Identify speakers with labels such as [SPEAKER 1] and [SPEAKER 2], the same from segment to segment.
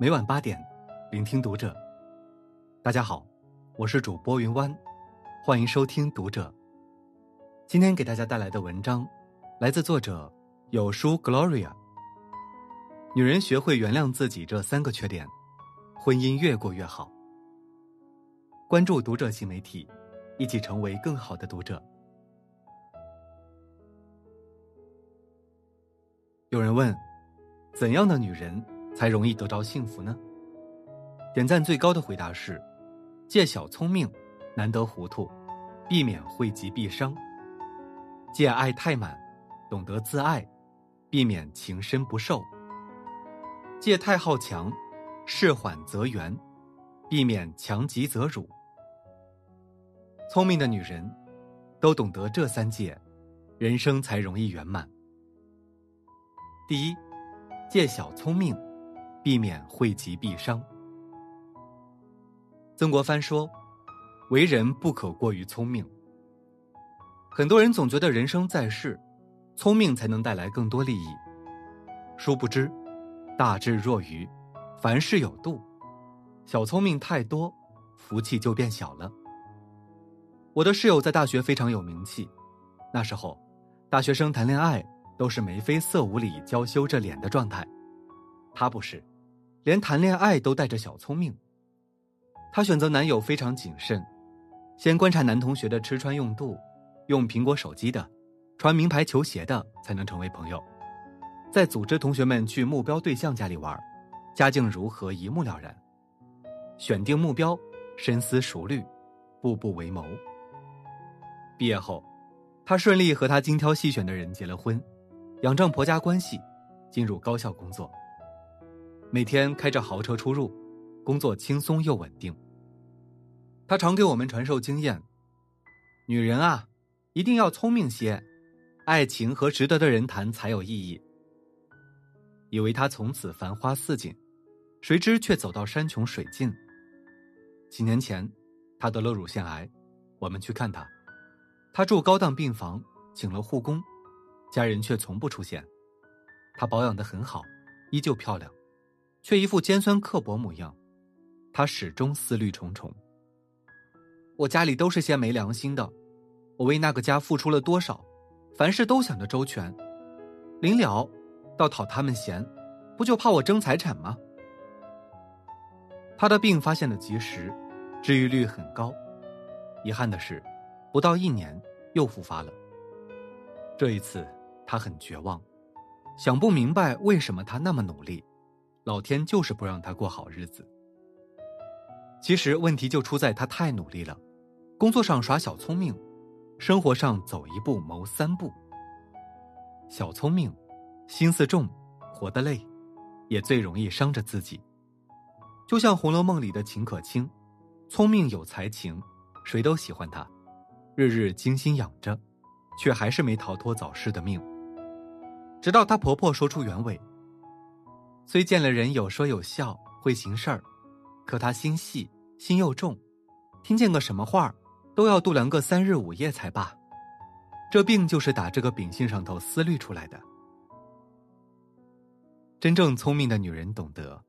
[SPEAKER 1] 每晚八点，聆听读者。大家好，我是主播云湾，欢迎收听读者。今天给大家带来的文章，来自作者有书 Gloria。女人学会原谅自己这三个缺点，婚姻越过越好。关注读者新媒体，一起成为更好的读者。有人问，怎样的女人才容易得着幸福呢？点赞最高的回答是：借小聪明，难得糊涂，避免惠及必伤；借爱太满，懂得自爱，避免情深不寿；借太好强，事缓则圆，避免强极则辱。聪明的女人，都懂得这三戒，人生才容易圆满。第一，借小聪明，避免惠及必伤。曾国藩说：“为人不可过于聪明。”很多人总觉得人生在世，聪明才能带来更多利益，殊不知，大智若愚，凡事有度，小聪明太多，福气就变小了。我的室友在大学非常有名气，那时候，大学生谈恋爱。都是眉飞色舞里娇羞着脸的状态，他不是，连谈恋爱都带着小聪明。她选择男友非常谨慎，先观察男同学的吃穿用度，用苹果手机的，穿名牌球鞋的才能成为朋友，再组织同学们去目标对象家里玩，家境如何一目了然。选定目标，深思熟虑，步步为谋。毕业后，她顺利和她精挑细选的人结了婚。仰仗婆家关系，进入高校工作。每天开着豪车出入，工作轻松又稳定。他常给我们传授经验：女人啊，一定要聪明些，爱情和值得的人谈才有意义。以为他从此繁花似锦，谁知却走到山穷水尽。几年前，他得了乳腺癌，我们去看他，他住高档病房，请了护工。家人却从不出现，她保养的很好，依旧漂亮，却一副尖酸刻薄模样。他始终思虑重重。我家里都是些没良心的，我为那个家付出了多少，凡事都想着周全，临了，倒讨他们嫌，不就怕我争财产吗？他的病发现的及时，治愈率很高，遗憾的是，不到一年又复发了。这一次。他很绝望，想不明白为什么他那么努力，老天就是不让他过好日子。其实问题就出在他太努力了，工作上耍小聪明，生活上走一步谋三步。小聪明，心思重，活得累，也最容易伤着自己。就像《红楼梦》里的秦可卿，聪明有才情，谁都喜欢她，日日精心养着，却还是没逃脱早逝的命。直到她婆婆说出原委。虽见了人有说有笑，会行事儿，可他心细心又重，听见个什么话都要度量个三日五夜才罢。这病就是打这个秉性上头思虑出来的。真正聪明的女人懂得，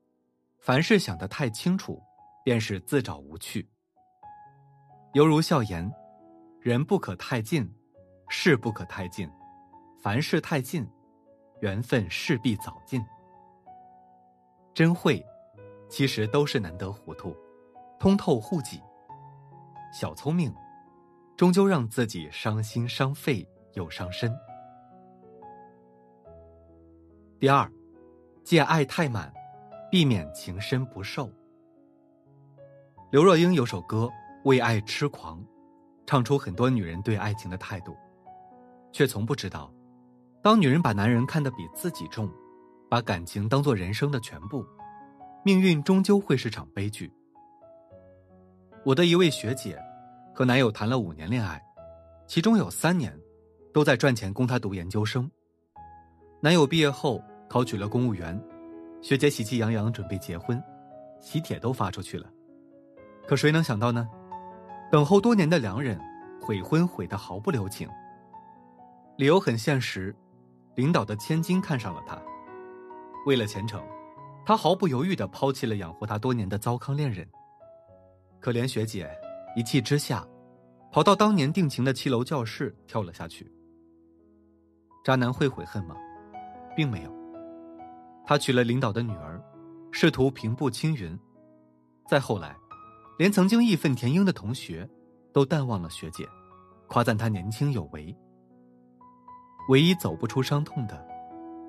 [SPEAKER 1] 凡事想得太清楚，便是自找无趣。犹如笑言：“人不可太近，事不可太近，凡事太近。”缘分势必早尽。真慧，其实都是难得糊涂，通透护己。小聪明，终究让自己伤心伤肺又伤身。第二，戒爱太满，避免情深不寿。刘若英有首歌《为爱痴狂》，唱出很多女人对爱情的态度，却从不知道。当女人把男人看得比自己重，把感情当做人生的全部，命运终究会是场悲剧。我的一位学姐，和男友谈了五年恋爱，其中有三年，都在赚钱供她读研究生。男友毕业后考取了公务员，学姐喜气洋洋准备结婚，喜帖都发出去了。可谁能想到呢？等候多年的良人，悔婚悔得毫不留情。理由很现实。领导的千金看上了他，为了前程，他毫不犹豫的抛弃了养活他多年的糟糠恋人。可怜学姐一气之下，跑到当年定情的七楼教室跳了下去。渣男会悔恨吗？并没有。他娶了领导的女儿，试图平步青云。再后来，连曾经义愤填膺的同学，都淡忘了学姐，夸赞她年轻有为。唯一走不出伤痛的，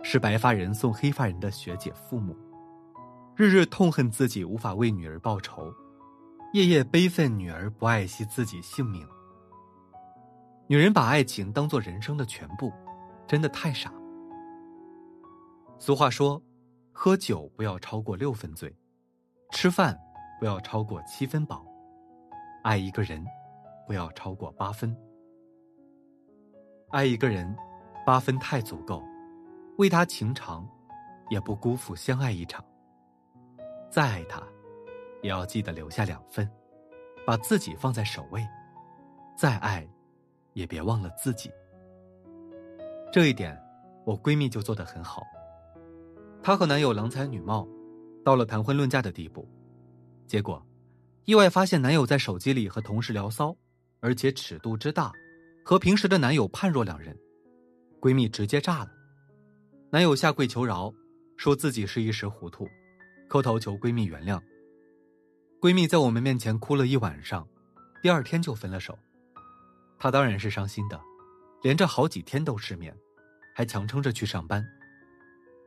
[SPEAKER 1] 是白发人送黑发人的学姐父母，日日痛恨自己无法为女儿报仇，夜夜悲愤女儿不爱惜自己性命。女人把爱情当做人生的全部。真的太傻。俗话说：“喝酒不要超过六分醉，吃饭不要超过七分饱，爱一个人不要超过八分。爱一个人，八分太足够，为他情长，也不辜负相爱一场。再爱他，也要记得留下两分，把自己放在首位。再爱，也别忘了自己。”这一点，我闺蜜就做得很好。她和男友郎才女貌，到了谈婚论嫁的地步，结果，意外发现男友在手机里和同事聊骚，而且尺度之大，和平时的男友判若两人。闺蜜直接炸了，男友下跪求饶，说自己是一时糊涂，磕头求闺蜜原谅。闺蜜在我们面前哭了一晚上，第二天就分了手。她当然是伤心的。连着好几天都失眠，还强撑着去上班。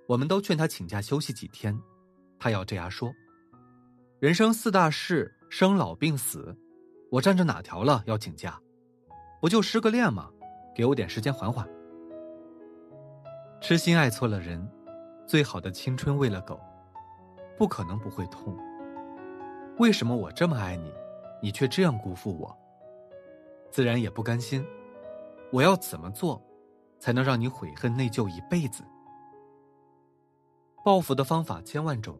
[SPEAKER 1] 我们都劝他请假休息几天，他要这样说：“人生四大事，生老病死，我占着哪条了要请假？不就失个恋吗？给我点时间缓缓。”痴心爱错了人，最好的青春喂了狗，不可能不会痛。为什么我这么爱你，你却这样辜负我？自然也不甘心。我要怎么做，才能让你悔恨内疚一辈子？报复的方法千万种，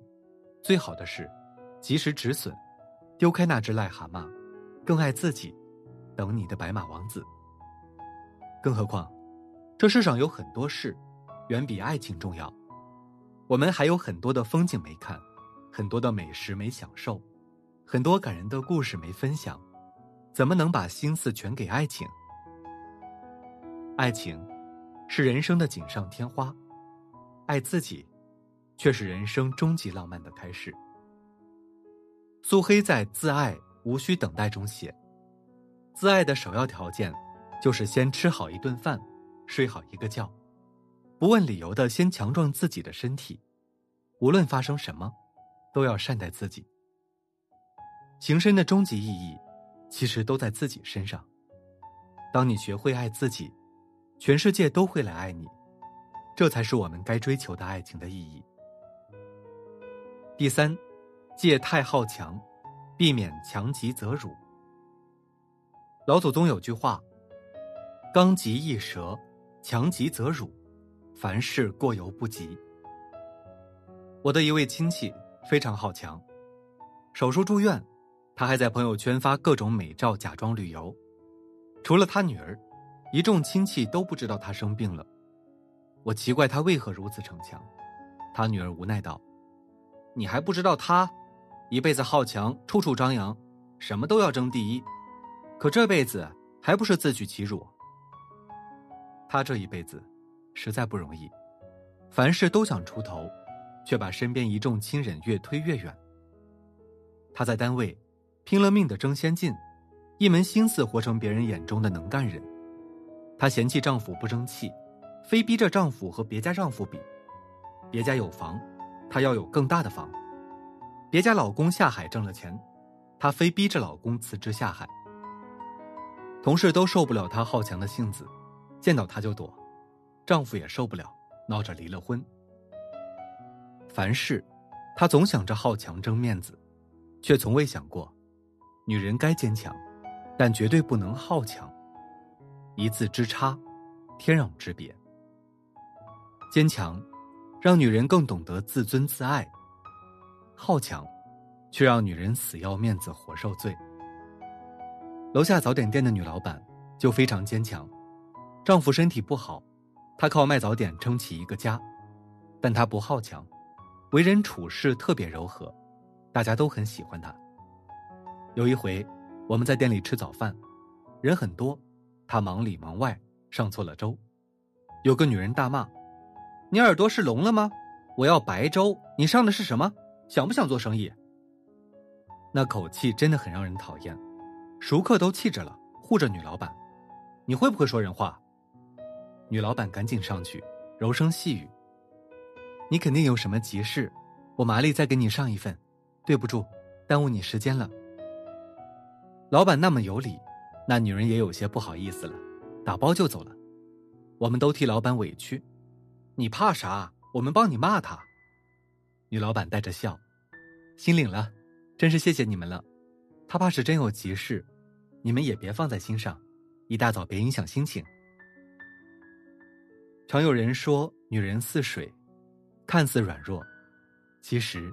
[SPEAKER 1] 最好的是及时止损，丢开那只癞蛤蟆，更爱自己，等你的白马王子。更何况，这世上有很多事，远比爱情重要。我们还有很多的风景没看，很多的美食没享受，很多感人的故事没分享，怎么能把心思全给爱情？爱情，是人生的锦上添花；爱自己，却是人生终极浪漫的开始。苏黑在《自爱无需等待》中写：“自爱的首要条件，就是先吃好一顿饭，睡好一个觉，不问理由的先强壮自己的身体。无论发生什么，都要善待自己。情深的终极意义，其实都在自己身上。当你学会爱自己。”全世界都会来爱你，这才是我们该追求的爱情的意义。第三，戒太好强，避免强极则辱。老祖宗有句话：“刚极易折，强极则辱，凡事过犹不及。”我的一位亲戚非常好强，手术住院，他还在朋友圈发各种美照，假装旅游。除了他女儿。一众亲戚都不知道他生病了，我奇怪他为何如此逞强。他女儿无奈道：“你还不知道他，一辈子好强，处处张扬，什么都要争第一，可这辈子还不是自取其辱？他这一辈子实在不容易，凡事都想出头，却把身边一众亲人越推越远。他在单位拼了命的争先进，一门心思活成别人眼中的能干人。”她嫌弃丈夫不争气，非逼着丈夫和别家丈夫比。别家有房，她要有更大的房。别家老公下海挣了钱，她非逼着老公辞职下海。同事都受不了她好强的性子，见到她就躲。丈夫也受不了，闹着离了婚。凡事，她总想着好强争面子，却从未想过，女人该坚强，但绝对不能好强。一字之差，天壤之别。坚强，让女人更懂得自尊自爱；好强，却让女人死要面子活受罪。楼下早点店的女老板就非常坚强，丈夫身体不好，他靠卖早点撑起一个家，但他不好强，为人处事特别柔和，大家都很喜欢他。有一回，我们在店里吃早饭，人很多，他忙里忙外，上错了粥。有个女人大骂：“你耳朵是聋了吗？我要白粥，你上的是什么？想不想做生意？”那口气真的很让人讨厌，熟客都气着了，护着女老板：“你会不会说人话？”女老板赶紧上去，柔声细语：“你肯定有什么急事，我麻利再给你上一份，对不住，耽误你时间了。”老板那么有理，那女人也有些不好意思了，打包就走了。我们都替老板委屈，你怕啥？我们帮你骂他。女老板带着笑，心领了，真是谢谢你们了。他怕是真有急事，你们也别放在心上，一大早别影响心情。常有人说，女人似水，看似软弱，其实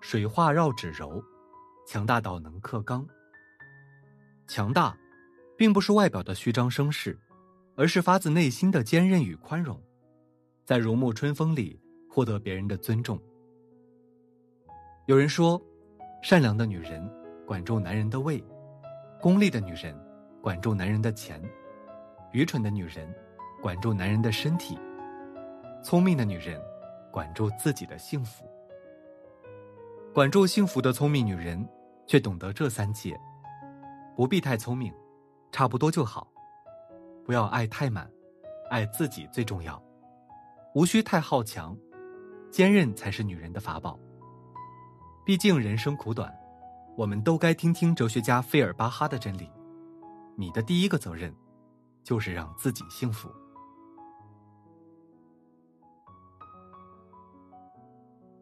[SPEAKER 1] 水化绕指柔，强大到能克刚。强大，并不是外表的虚张声势，而是发自内心的坚韧与宽容，在如沐春风里获得别人的尊重。有人说，善良的女人管住男人的胃，功利的女人管住男人的钱，愚蠢的女人。管住男人的身体，聪明的女人管住自己的幸福。管住幸福的聪明女人，却懂得这三戒：不必太聪明，差不多就好；不要爱太满，爱自己最重要；无需太好强，坚韧才是女人的法宝。毕竟人生苦短，我们都该听听哲学家费尔巴哈的真理：你的第一个责任，就是让自己幸福。